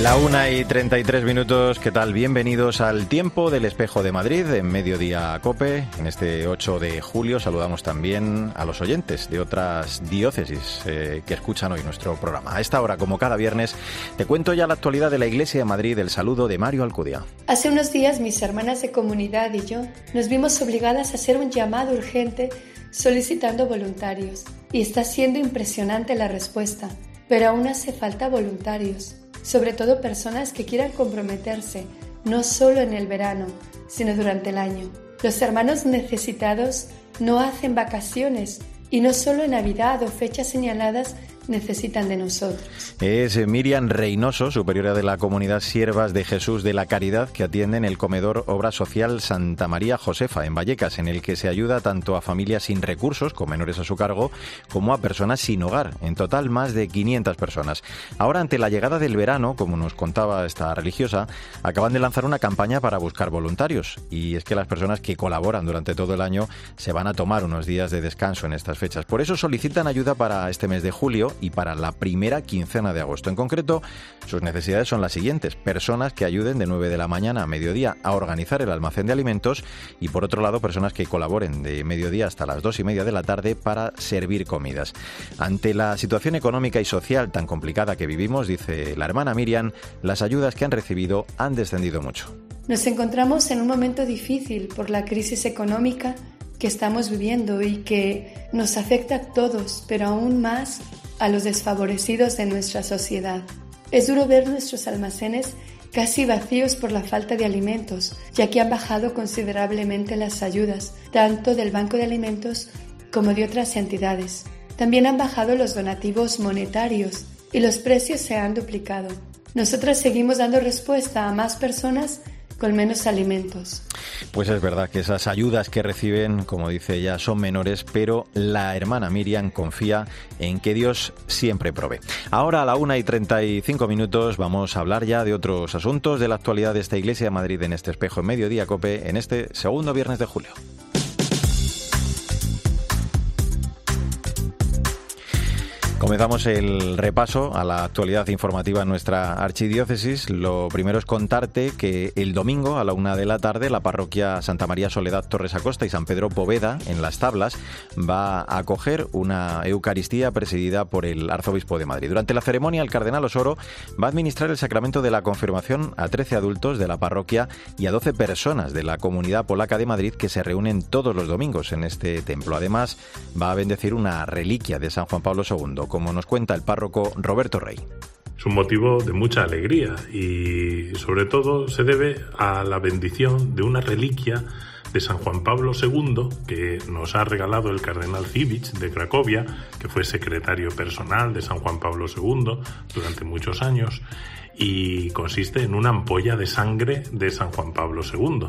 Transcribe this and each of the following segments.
La una y 33 minutos, ¿qué tal? Bienvenidos al tiempo del espejo de Madrid en Mediodía Cope. En este 8 de julio saludamos también a los oyentes de otras diócesis eh, que escuchan hoy nuestro programa. A esta hora, como cada viernes, te cuento ya la actualidad de la Iglesia de Madrid, el saludo de Mario Alcudia. Hace unos días mis hermanas de comunidad y yo nos vimos obligadas a hacer un llamado urgente solicitando voluntarios. Y está siendo impresionante la respuesta, pero aún hace falta voluntarios sobre todo personas que quieran comprometerse, no solo en el verano, sino durante el año. Los hermanos necesitados no hacen vacaciones y no solo en Navidad o fechas señaladas necesitan de nosotros. Es Miriam Reynoso, superiora de la comunidad Siervas de Jesús de la Caridad, que atiende en el comedor Obra Social Santa María Josefa, en Vallecas, en el que se ayuda tanto a familias sin recursos, con menores a su cargo, como a personas sin hogar. En total, más de 500 personas. Ahora, ante la llegada del verano, como nos contaba esta religiosa, acaban de lanzar una campaña para buscar voluntarios. Y es que las personas que colaboran durante todo el año se van a tomar unos días de descanso en estas fechas. Por eso solicitan ayuda para este mes de julio y para la primera quincena de agosto. En concreto, sus necesidades son las siguientes. Personas que ayuden de 9 de la mañana a mediodía a organizar el almacén de alimentos y por otro lado personas que colaboren de mediodía hasta las 2 y media de la tarde para servir comidas. Ante la situación económica y social tan complicada que vivimos, dice la hermana Miriam, las ayudas que han recibido han descendido mucho. Nos encontramos en un momento difícil por la crisis económica que estamos viviendo y que nos afecta a todos, pero aún más a los desfavorecidos de nuestra sociedad. Es duro ver nuestros almacenes casi vacíos por la falta de alimentos, ya que han bajado considerablemente las ayudas, tanto del Banco de Alimentos como de otras entidades. También han bajado los donativos monetarios y los precios se han duplicado. Nosotras seguimos dando respuesta a más personas con menos alimentos. Pues es verdad que esas ayudas que reciben, como dice ella, son menores, pero la hermana Miriam confía en que Dios siempre provee. Ahora a la una y 35 minutos vamos a hablar ya de otros asuntos de la actualidad de esta iglesia de Madrid en este espejo en mediodía cope en este segundo viernes de julio. Comenzamos el repaso a la actualidad informativa en nuestra archidiócesis. Lo primero es contarte que el domingo a la una de la tarde la parroquia Santa María Soledad Torres Acosta y San Pedro Poveda en Las Tablas va a acoger una Eucaristía presidida por el arzobispo de Madrid. Durante la ceremonia el cardenal Osoro va a administrar el sacramento de la confirmación a 13 adultos de la parroquia y a 12 personas de la comunidad polaca de Madrid que se reúnen todos los domingos en este templo. Además va a bendecir una reliquia de San Juan Pablo II como nos cuenta el párroco Roberto Rey. Es un motivo de mucha alegría y sobre todo se debe a la bendición de una reliquia de San Juan Pablo II que nos ha regalado el cardenal Civich de Cracovia, que fue secretario personal de San Juan Pablo II durante muchos años y consiste en una ampolla de sangre de San Juan Pablo II.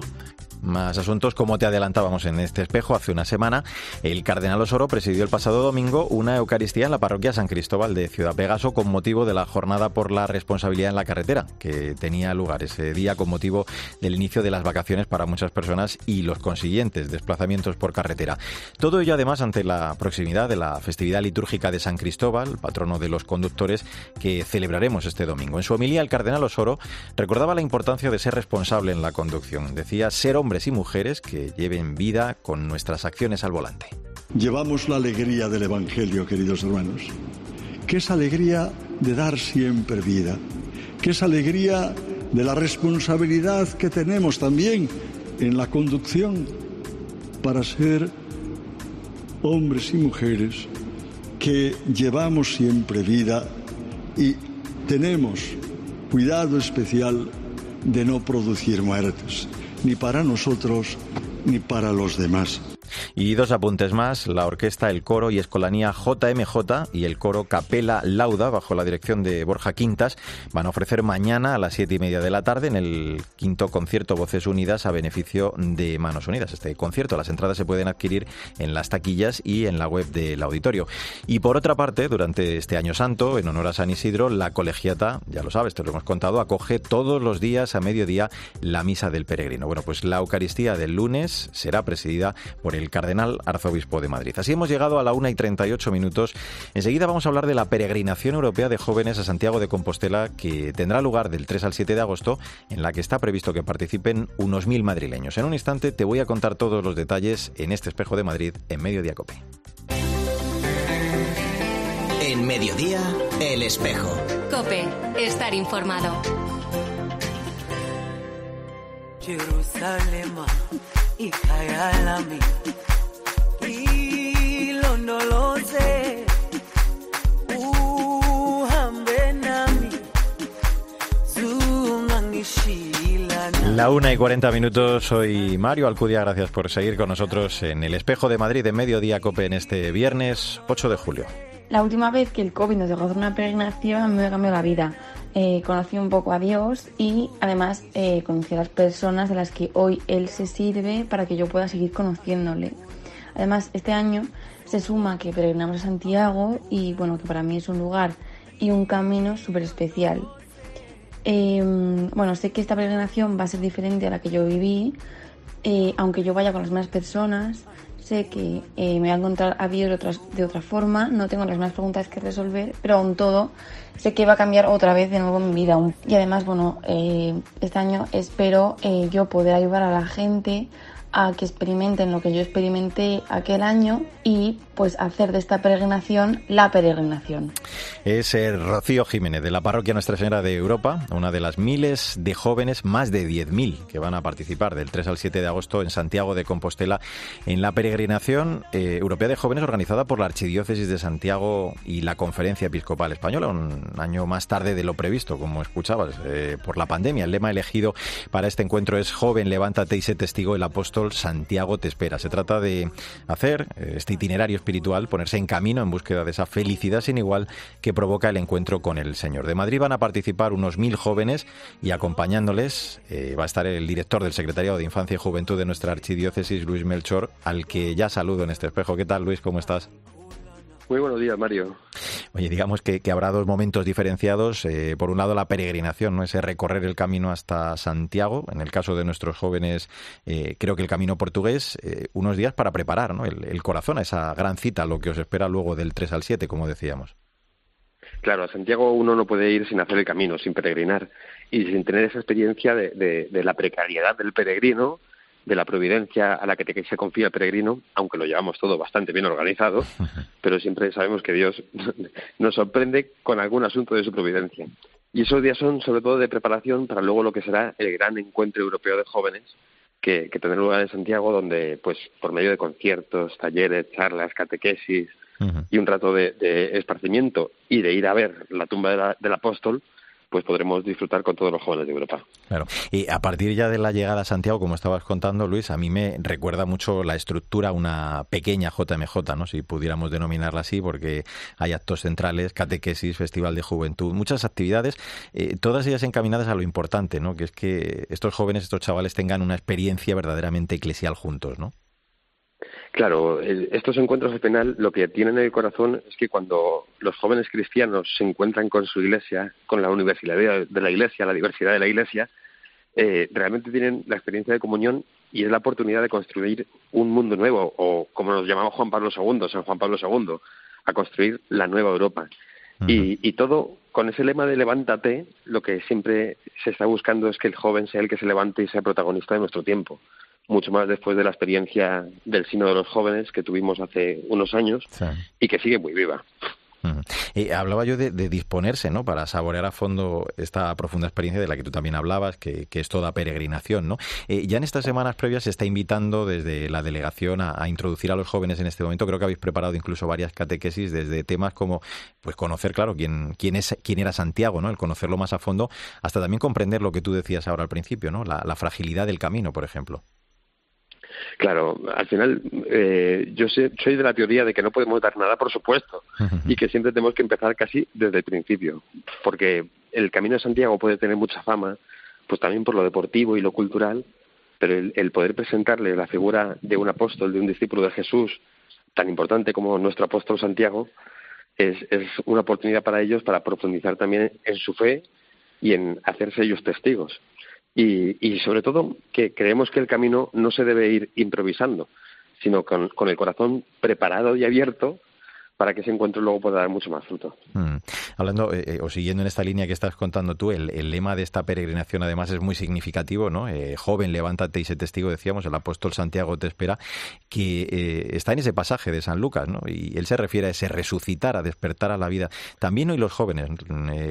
Más asuntos, como te adelantábamos en este espejo hace una semana, el cardenal Osoro presidió el pasado domingo una Eucaristía en la parroquia San Cristóbal de Ciudad Pegaso con motivo de la jornada por la responsabilidad en la carretera, que tenía lugar ese día con motivo del inicio de las vacaciones para muchas personas y los consiguientes desplazamientos por carretera. Todo ello además ante la proximidad de la festividad litúrgica de San Cristóbal, patrono de los conductores, que celebraremos este domingo. En su homilía, el cardenal Osoro recordaba la importancia de ser responsable en la conducción. Decía ser hombre y mujeres que lleven vida con nuestras acciones al volante. Llevamos la alegría del Evangelio, queridos hermanos, que es alegría de dar siempre vida, que es alegría de la responsabilidad que tenemos también en la conducción para ser hombres y mujeres que llevamos siempre vida y tenemos cuidado especial de no producir muertes ni para nosotros ni para los demás. Y dos apuntes más, la orquesta, el coro y escolanía JMJ y el coro Capela Lauda, bajo la dirección de Borja Quintas, van a ofrecer mañana a las siete y media de la tarde en el quinto concierto Voces Unidas a beneficio de Manos Unidas. Este concierto, las entradas se pueden adquirir en las taquillas y en la web del auditorio. Y por otra parte, durante este año santo, en honor a San Isidro, la colegiata, ya lo sabes, te lo hemos contado, acoge todos los días a mediodía la misa del peregrino. Bueno, pues la Eucaristía del lunes será presidida por el cardenal arzobispo de Madrid. Así hemos llegado a la una y 38 minutos. Enseguida vamos a hablar de la peregrinación europea de jóvenes a Santiago de Compostela que tendrá lugar del 3 al 7 de agosto, en la que está previsto que participen unos mil madrileños. En un instante te voy a contar todos los detalles en este espejo de Madrid en Mediodía Cope. En Mediodía, El Espejo. Cope, estar informado. La una y 40 minutos, soy Mario Alcudia, gracias por seguir con nosotros en el Espejo de Madrid de Mediodía Cope en este viernes 8 de julio. La última vez que el COVID nos dejó hacer una peregrinación me cambió la vida. Eh, conocí un poco a Dios y además eh, conocí a las personas de las que hoy Él se sirve para que yo pueda seguir conociéndole. Además, este año se suma que peregrinamos a Santiago y bueno, que para mí es un lugar y un camino súper especial. Em, bueno, sé que esta peregrinación va a ser diferente a la que yo viví, eh, aunque yo vaya con las mismas personas, sé que eh, me voy a encontrar a Dios de otra, de otra forma, no tengo las mismas preguntas que resolver, pero aún todo sé que va a cambiar otra vez de nuevo mi vida. Y además, bueno, eh, este año espero yo poder ayudar a la gente a que experimenten lo que yo experimenté aquel año y pues hacer de esta peregrinación la peregrinación. Es el Rocío Jiménez de la parroquia Nuestra Señora de Europa, una de las miles de jóvenes, más de 10.000 que van a participar del 3 al 7 de agosto en Santiago de Compostela en la peregrinación eh, europea de jóvenes organizada por la Archidiócesis de Santiago y la Conferencia Episcopal Española, un año más tarde de lo previsto, como escuchabas, eh, por la pandemia. El lema elegido para este encuentro es Joven, levántate y sé testigo el apóstol Santiago te espera. Se trata de hacer eh, este itinerario espiritual, ponerse en camino en búsqueda de esa felicidad sin igual que provoca el encuentro con el Señor. De Madrid van a participar unos mil jóvenes y acompañándoles eh, va a estar el director del Secretariado de Infancia y Juventud de nuestra archidiócesis, Luis Melchor, al que ya saludo en este espejo. ¿Qué tal, Luis? ¿Cómo estás? Muy buenos días, Mario. Oye, digamos que, habrá dos momentos diferenciados. Eh, por un lado, la peregrinación, ¿no? ese recorrer el camino hasta Santiago. En el caso de nuestros jóvenes, eh, creo que el camino portugués, eh, unos días para preparar ¿no? el, corazón a esa gran cita, lo que os espera luego del 3 al 7, como decíamos. Claro, a Santiago uno no puede ir sin hacer el camino, sin peregrinar y sin tener esa experiencia de la precariedad del peregrino de la providencia a la que se confía el peregrino, aunque lo llevamos todo bastante bien organizado, pero siempre sabemos que Dios nos sorprende con algún asunto de su providencia. Y esos días son sobre todo de preparación para luego lo que será el gran encuentro europeo de jóvenes que, que tendrá lugar en Santiago, donde, pues, por medio de conciertos, talleres, charlas, catequesis y un rato de, esparcimiento y de ir a ver la tumba del apóstol, pues podremos disfrutar con todos los jóvenes de Europa. Claro. Y a partir ya de la llegada a Santiago, como estabas contando, Luis, a mí me recuerda mucho la estructura, una pequeña JMJ, ¿no? Si pudiéramos denominarla así, porque hay actos centrales, catequesis, festival de juventud, muchas actividades, eh, todas ellas encaminadas a lo importante, ¿no? Que es que estos jóvenes, estos chavales tengan una experiencia verdaderamente eclesial juntos, ¿no? Claro, estos encuentros al final lo que tienen en el corazón es que cuando los jóvenes cristianos se encuentran con su iglesia, con la universidad de la iglesia, la diversidad de la iglesia, eh, realmente tienen la experiencia de comunión y es la oportunidad de construir un mundo nuevo, o como nos llamamos Juan Pablo II, San Juan Pablo II, a construir la nueva Europa. y, y todo con ese lema de levántate, lo que siempre se está buscando es que el joven sea el que se levante y sea protagonista de nuestro tiempo mucho más después de la experiencia del Sino de los Jóvenes que tuvimos hace unos años y que sigue muy viva. hablaba yo de, disponerse ¿no? para saborear a fondo esta profunda experiencia de la que tú también hablabas, que, es toda peregrinación. ¿no? Eh, ya en estas semanas previas se está invitando desde la delegación a, introducir a los jóvenes en este momento. Creo que habéis preparado incluso varias catequesis desde temas como pues conocer, claro, quién, quién, es, quién era Santiago, ¿no? el conocerlo más a fondo, hasta también comprender lo que tú decías ahora al principio, ¿no? la fragilidad del camino, por ejemplo. Claro, al final eh, yo soy de la teoría de que no podemos dar nada por supuesto y que siempre tenemos que empezar casi desde el principio, porque el Camino de Santiago puede tener mucha fama, pues también por lo deportivo y lo cultural, pero el, poder presentarle la figura de un apóstol, de un discípulo de Jesús, tan importante como nuestro apóstol Santiago, es, es una oportunidad para ellos para profundizar también en su fe y en hacerse ellos testigos. Y, y sobre todo que creemos que el camino no se debe ir improvisando, sino con, con el corazón preparado y abierto para que ese encuentro luego pueda dar mucho más fruto. Mm. Hablando eh, eh, o siguiendo en esta línea que estás contando tú, el, lema de esta peregrinación además es muy significativo, ¿no? Eh, joven, levántate y sé testigo, decíamos, el apóstol Santiago te espera, que está en ese pasaje de San Lucas, ¿no? Y él se refiere a ese resucitar, a despertar a la vida. También hoy los jóvenes,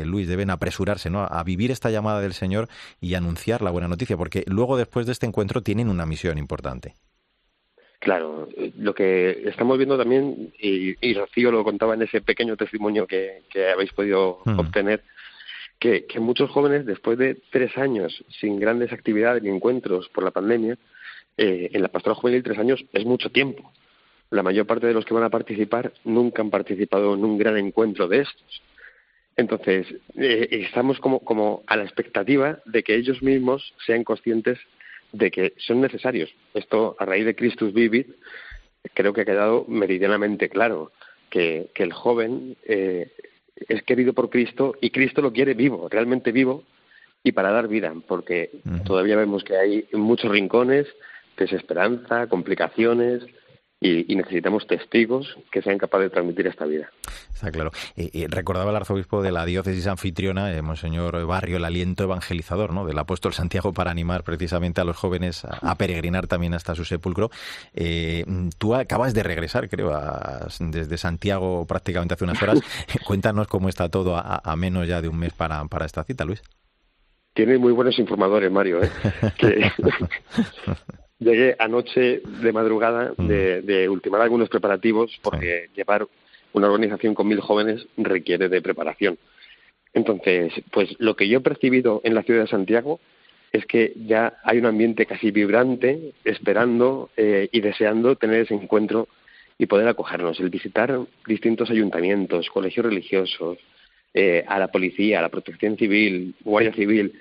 Luis, deben apresurarse, ¿no? A vivir esta llamada del Señor y anunciar la buena noticia, porque luego después de este encuentro tienen una misión importante. Claro, lo que estamos viendo también, y, Rocío lo contaba en ese pequeño testimonio que, habéis podido obtener, que, muchos jóvenes, después de tres años sin grandes actividades ni encuentros por la pandemia, eh, en la pastoral juvenil tres años es mucho tiempo. La mayor parte de los que van a participar nunca han participado en un gran encuentro de estos. Entonces, eh, estamos como, como a la expectativa de que ellos mismos sean conscientes de que son necesarios. Esto, a raíz de Christus Vivit, creo que ha quedado meridianamente claro que, que el joven eh, es querido por Cristo y Cristo lo quiere vivo, realmente vivo, y para dar vida, porque todavía vemos que hay muchos rincones, desesperanza, complicaciones, y, necesitamos testigos que sean capaces de transmitir esta vida. Está claro. recordaba el arzobispo de la diócesis anfitriona, eh, Monseñor Barrio, el aliento evangelizador ¿no? del apóstol Santiago para animar precisamente a los jóvenes a, peregrinar también hasta su sepulcro. Eh, tú acabas de regresar, creo, desde Santiago prácticamente hace unas horas. Cuéntanos cómo está todo a, menos ya de un mes para, para esta cita, Luis. Tienes muy buenos informadores, Mario. ¿eh? llegué anoche de madrugada mm. de, ultimar algunos preparativos porque llevar una organización con mil jóvenes requiere de preparación. Entonces, pues lo que yo he percibido en la ciudad de Santiago es que ya hay un ambiente casi vibrante, esperando eh, y deseando tener ese encuentro y poder acogernos, el visitar distintos ayuntamientos, colegios religiosos, eh, a la policía, a la protección civil, guardia civil,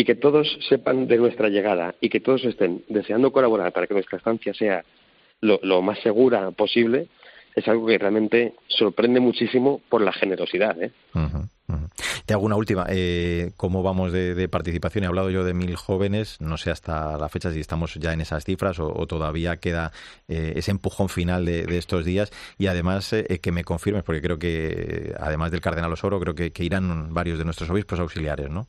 y que todos sepan de nuestra llegada y que todos estén deseando colaborar para que nuestra estancia sea lo, más segura posible, es algo que realmente sorprende muchísimo por la generosidad. ¿eh? Te hago una última. Eh, ¿Cómo vamos de, participación? He hablado yo de mil jóvenes. No sé hasta la fecha si estamos ya en esas cifras o, todavía queda eh, ese empujón final de, estos días. Y además eh, que me confirmes, porque creo que además del cardenal Osoro, creo que, que irán varios de nuestros obispos auxiliares, ¿no?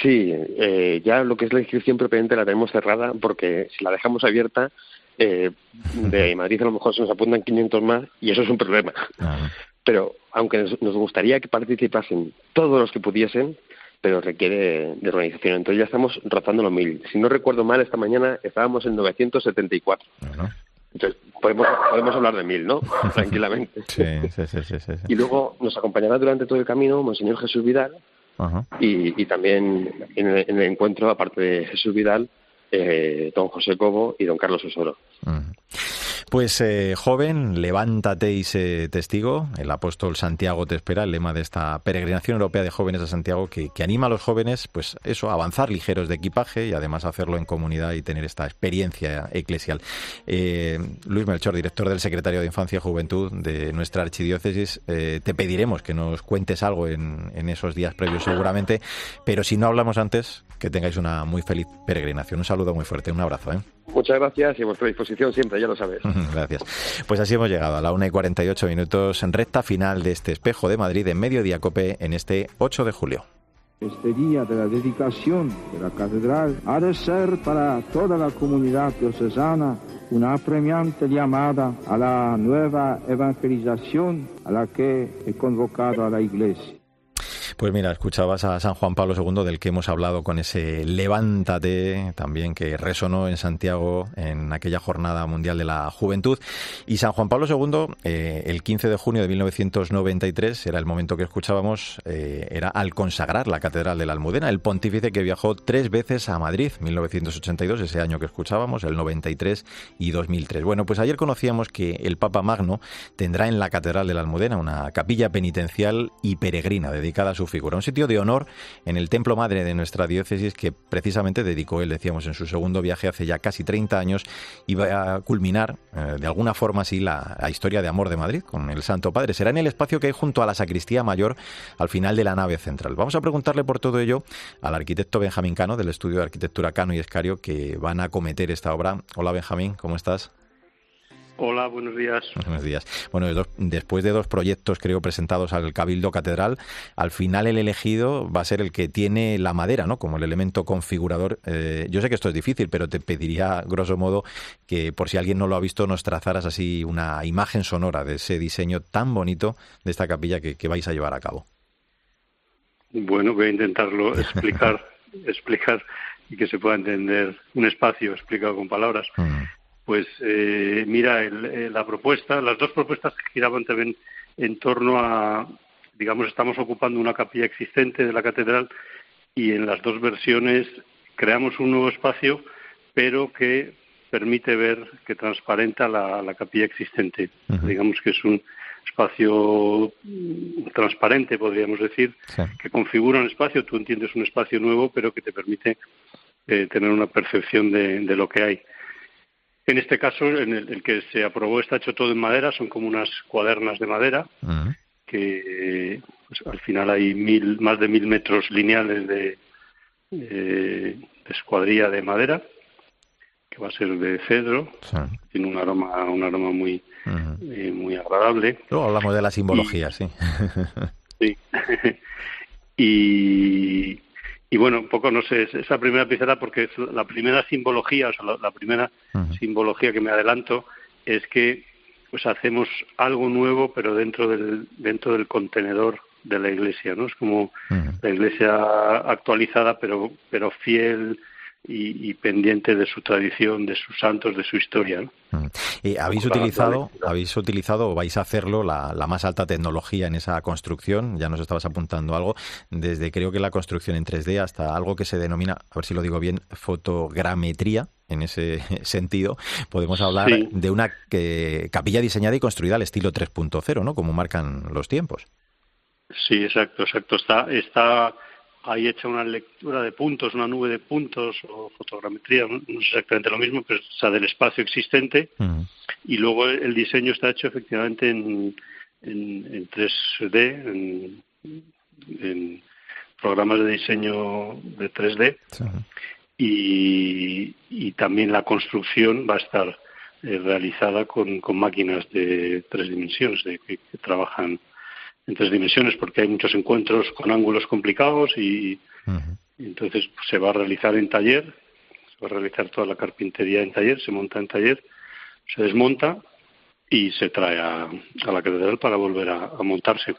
Sí, eh, ya lo que es la inscripción propiamente la tenemos cerrada porque si la dejamos abierta, eh, de Madrid a lo mejor se nos apuntan 500 más y eso es un problema. Pero aunque nos, gustaría que participasen todos los que pudiesen, pero requiere de organización. Entonces ya estamos rozando los mil. Si no recuerdo mal, esta mañana estábamos en 974. Entonces podemos, podemos hablar de mil, ¿no? Tranquilamente. Sí, sí, sí, sí, Y luego nos acompañará durante todo el camino Monseñor Jesús Vidal, y, también en el, encuentro, aparte de Jesús Vidal, eh, don José Cobo y don Carlos Osoro. Pues eh, joven, levántate y sé testigo. El apóstol Santiago te espera, el lema de esta peregrinación europea de jóvenes a Santiago que, anima a los jóvenes, pues eso, a avanzar ligeros de equipaje y además hacerlo en comunidad y tener esta experiencia eclesial. Eh, Luis Melchor, director del Secretario de Infancia y Juventud de nuestra archidiócesis, eh, te pediremos que nos cuentes algo en, esos días previos seguramente, pero si no hablamos antes, que tengáis una muy feliz peregrinación. Un saludo muy fuerte, un abrazo. ¿eh? Muchas gracias y a vuestra disposición siempre, ya lo sabes. gracias. Pues así hemos llegado a la una y 48 minutos en recta final de este espejo de Madrid en Mediodía Cope en este 8 de julio. Este día de la dedicación de la catedral ha de ser para toda la comunidad diocesana una apremiante llamada a la nueva evangelización a la que he convocado a la Iglesia. Pues mira, escuchabas a San Juan Pablo II del que hemos hablado con ese levántate también que resonó en Santiago en aquella jornada mundial de la juventud. Y San Juan Pablo II, eh, el 15 de junio de 1993, era el momento que escuchábamos, eh, era al consagrar la Catedral de la Almudena, el pontífice que viajó tres veces a Madrid, 1982, ese año que escuchábamos, el 93 y 2003. Bueno, pues ayer conocíamos que el Papa Magno tendrá en la Catedral de la Almudena una capilla penitencial y peregrina dedicada a su figura, un sitio de honor en el templo madre de nuestra diócesis que precisamente dedicó él, decíamos, en su segundo viaje hace ya casi 30 años va a culminar eh, de alguna forma así la, historia de amor de Madrid con el Santo Padre. Será en el espacio que hay junto a la sacristía mayor al final de la nave central. Vamos a preguntarle por todo ello al arquitecto Benjamín Cano del estudio de arquitectura Cano y Escario que van a acometer esta obra. Hola Benjamín, ¿cómo estás? Hola, buenos días. Buenos días. Bueno, después de dos proyectos, creo, presentados al Cabildo Catedral, al final el elegido va a ser el que tiene la madera, ¿no? Como el elemento configurador. Eh, yo sé que esto es difícil, pero te pediría, grosso modo, que por si alguien no lo ha visto, nos trazaras así una imagen sonora de ese diseño tan bonito de esta capilla que, vais a llevar a cabo. Bueno, voy a intentarlo explicar, explicar y que se pueda entender un espacio explicado con palabras. Mm pues eh, mira, eh, la propuesta, las dos propuestas giraban también en torno a, digamos, estamos ocupando una capilla existente de la catedral y en las dos versiones creamos un nuevo espacio, pero que permite ver, que transparenta la, capilla existente. Digamos que es un espacio transparente, podríamos decir, que configura un espacio, tú entiendes un espacio nuevo, pero que te permite eh, tener una percepción de lo que hay. En este caso, en el, que se aprobó está hecho todo en madera, son como unas cuadernas de madera, que pues, al final hay mil, más de mil metros lineales de, escuadrilla de madera, que va a ser de cedro, tiene un aroma, un aroma muy, eh, muy agradable. Luego hablamos de la simbología, sí. sí. y, y bueno, un poco, no sé, esa primera pieza porque es la primera simbología, o sea, la, primera simbología que me adelanto es que pues hacemos algo nuevo, pero dentro del, dentro del contenedor de la iglesia, ¿no? Es como la iglesia actualizada, pero, pero fiel y, pendiente de su tradición, de sus santos, de su historia. Mm. ¿Habéis utilizado, habéis utilizado o vais a hacerlo la, más alta tecnología en esa construcción? Ya nos estabas apuntando algo, desde creo que la construcción en 3D hasta algo que se denomina, a ver si lo digo bien, fotogrametría. En ese sentido, podemos hablar de una capilla diseñada y construida al estilo 3.0, ¿no? Como marcan los tiempos. Sí, exacto, exacto. Está, está hay hecha una lectura de puntos, una nube de puntos o fotogrametría, no, es exactamente lo mismo, pero o sea, del espacio existente. Y luego el diseño está hecho efectivamente en, en, 3D, en, programas de diseño de 3D. y, y, también la construcción va a estar eh, realizada con, con, máquinas de tres dimensiones de, que trabajan en tres dimensiones porque hay muchos encuentros con ángulos complicados y, entonces se va a realizar en taller, se va a realizar toda la carpintería en taller, se monta en taller, se desmonta y se trae a, la catedral para volver a, montarse.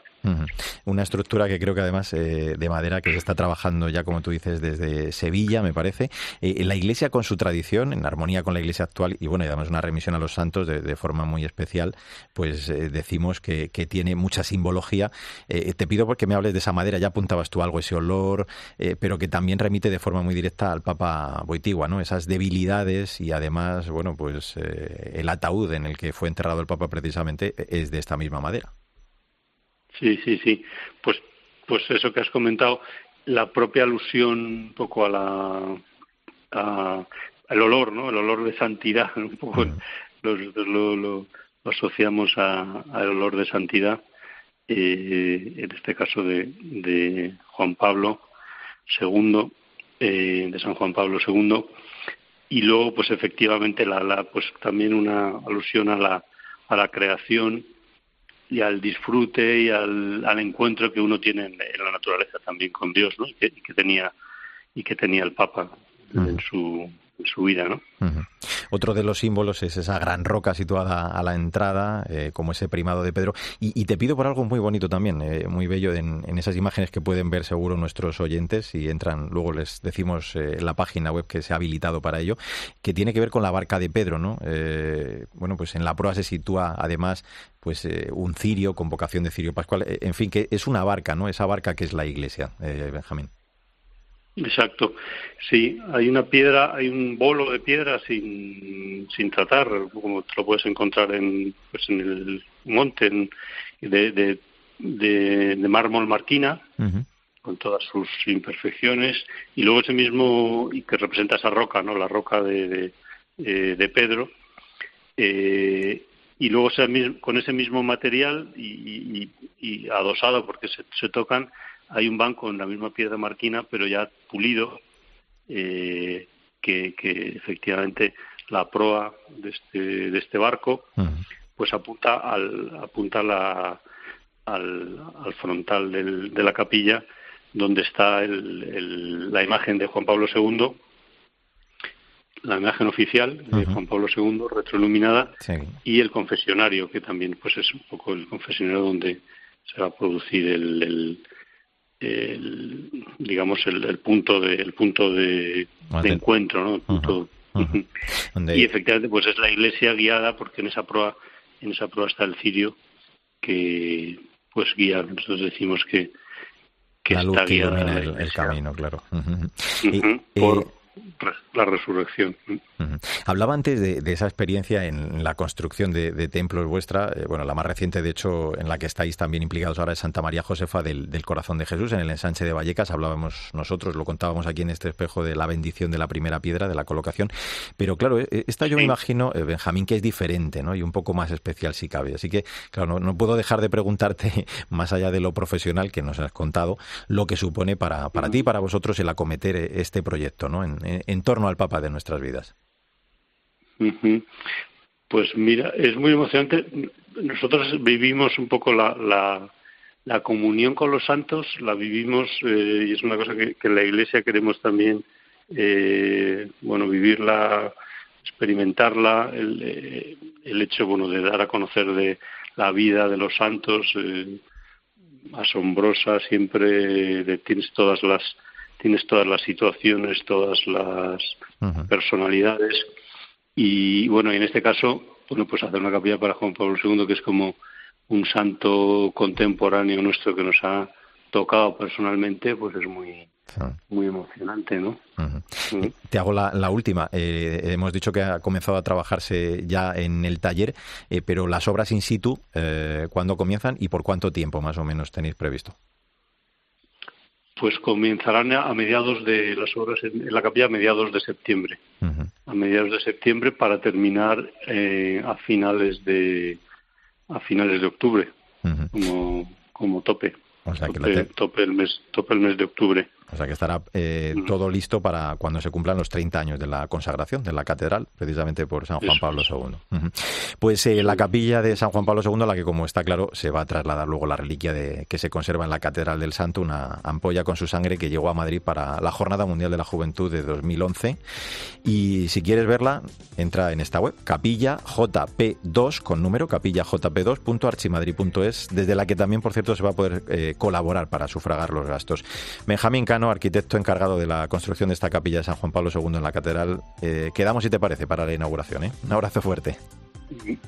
Una estructura que creo que además eh, de madera que se está trabajando ya, como tú dices, desde Sevilla, me parece. Eh, la iglesia con su tradición, en armonía con la iglesia actual, y bueno, y además una remisión a los santos de, forma muy especial, pues eh, decimos que, tiene mucha simbología. te pido porque me hables de esa madera, ya apuntabas tú algo, ese olor, pero que también remite de forma muy directa al Papa Boitigua, ¿no? Esas debilidades y además, bueno, pues el ataúd en el que fue enterrado el Papa precisamente es de esta misma madera. Sí, sí, sí. Pues, pues eso que has comentado, la propia alusión un poco a la al olor, ¿no? El olor de santidad, un poco lo, lo, asociamos al olor de santidad. Eh, en este caso de, de Juan Pablo II, eh, de San Juan Pablo II, y luego, pues efectivamente, la, la, pues también una alusión a la, a la creación y al disfrute y al, al encuentro que uno tiene en, la naturaleza también con Dios, ¿no? Y que, tenía y que tenía el Papa en su en su vida, ¿no? Otro de los símbolos es esa gran roca situada a la entrada, eh, como ese primado de Pedro. Y, te pido por algo muy bonito también, eh, muy bello en, esas imágenes que pueden ver seguro nuestros oyentes y entran, luego les decimos en la página web que se ha habilitado para ello, que tiene que ver con la barca de Pedro, ¿no? bueno, pues en la proa se sitúa además pues un cirio con vocación de cirio pascual, en fin, que es una barca, ¿no? Esa barca que es la iglesia, Benjamín. Exacto. Sí, hay una piedra, hay un bolo de piedra sin, sin tratar, como te lo puedes encontrar en, pues en el monte de, de, de, mármol marquina, con todas sus imperfecciones, y luego ese mismo, y que representa esa roca, ¿no? La roca de, de, Pedro, eh, y luego con ese mismo material y, y, adosado, porque se, se tocan, hay un banco en la misma piedra marquina, pero ya pulido, eh, que, efectivamente la proa de este, de este barco pues apunta al apunta la, al, al frontal del, de la capilla donde está el, la imagen de Juan Pablo II la imagen oficial de Juan Pablo II retroiluminada y el confesionario que también pues es un poco el confesionario donde se va a producir el, el, digamos el, punto de el punto de, encuentro no punto, y efectivamente pues es la iglesia guiada porque en esa proa en esa proa está el cirio que pues guía. Nosotros decimos que que está guiada el, camino claro. Por, la resurrección. Hablaba antes de, esa experiencia en la construcción de, templos vuestra, eh, bueno, la más reciente, de hecho, en la que estáis también implicados ahora es Santa María Josefa del, Corazón de Jesús, en el ensanche de Vallecas. Hablábamos nosotros, lo contábamos aquí en este espejo de la bendición de la primera piedra, de la colocación. Pero claro, eh, esta yo me imagino, eh, Benjamín, que es diferente, ¿no? Y un poco más especial si cabe. Así que, claro, no, puedo dejar de preguntarte, más allá de lo profesional que nos has contado, lo que supone para, para ti y para vosotros el acometer este proyecto, ¿no? En, en, torno al Papa de nuestras vidas? Pues mira, es muy emocionante. Nosotros vivimos un poco la, la, la comunión con los santos, la vivimos eh, y es una cosa que, en la Iglesia queremos también, eh, bueno, vivirla, experimentarla, el, eh, el, hecho, bueno, de dar a conocer de la vida de los santos, asombrosa, siempre tienes todas las tienes todas las situaciones, todas las personalidades y bueno, en este caso, bueno, pues hacer una capilla para Juan Pablo II que es como un santo contemporáneo nuestro que nos ha tocado personalmente, pues es muy muy emocionante, ¿no? Te hago la, última. Eh, hemos dicho que ha comenzado a trabajarse ya en el taller, eh, pero las obras in situ, eh, ¿cuándo comienzan y por cuánto tiempo más o menos tenéis previsto? Pues comenzarán a mediados de las obras en, la capilla a mediados de septiembre. A mediados de septiembre para terminar eh, a finales de a finales de octubre como como tope. tope, el mes tope el mes de octubre. O sea que estará eh, todo listo para cuando se cumplan los 30 años de la consagración de la catedral, precisamente por San Juan Pablo II. Pues eh, la capilla de San Juan Pablo II, la que como está claro, se va a trasladar luego la reliquia de, que se conserva en la Catedral del Santo, una ampolla con su sangre que llegó a Madrid para la Jornada Mundial de la Juventud de 2011. Y si quieres verla, entra en esta web, capilla JP2 con número, capillajp2.archimadrid.es, desde la que también, por cierto, se va a poder eh, colaborar para sufragar los gastos. Benjamín arquitecto encargado de la construcción de esta capilla de San Juan Pablo II en la catedral. Eh, quedamos, si te parece, para la inauguración. ¿eh? Un abrazo fuerte.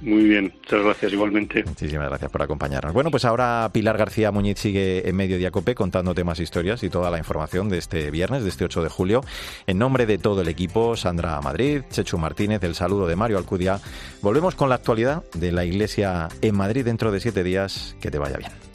Muy bien, muchas gracias igualmente. Muchísimas gracias por acompañarnos. Bueno, pues ahora Pilar García Muñiz sigue en Medio Diacope contándote más historias y toda la información de este viernes, de este 8 de julio. En nombre de todo el equipo, Sandra Madrid, Chechu Martínez, el saludo de Mario Alcudia. Volvemos con la actualidad de la Iglesia en Madrid dentro de siete días. Que te vaya bien.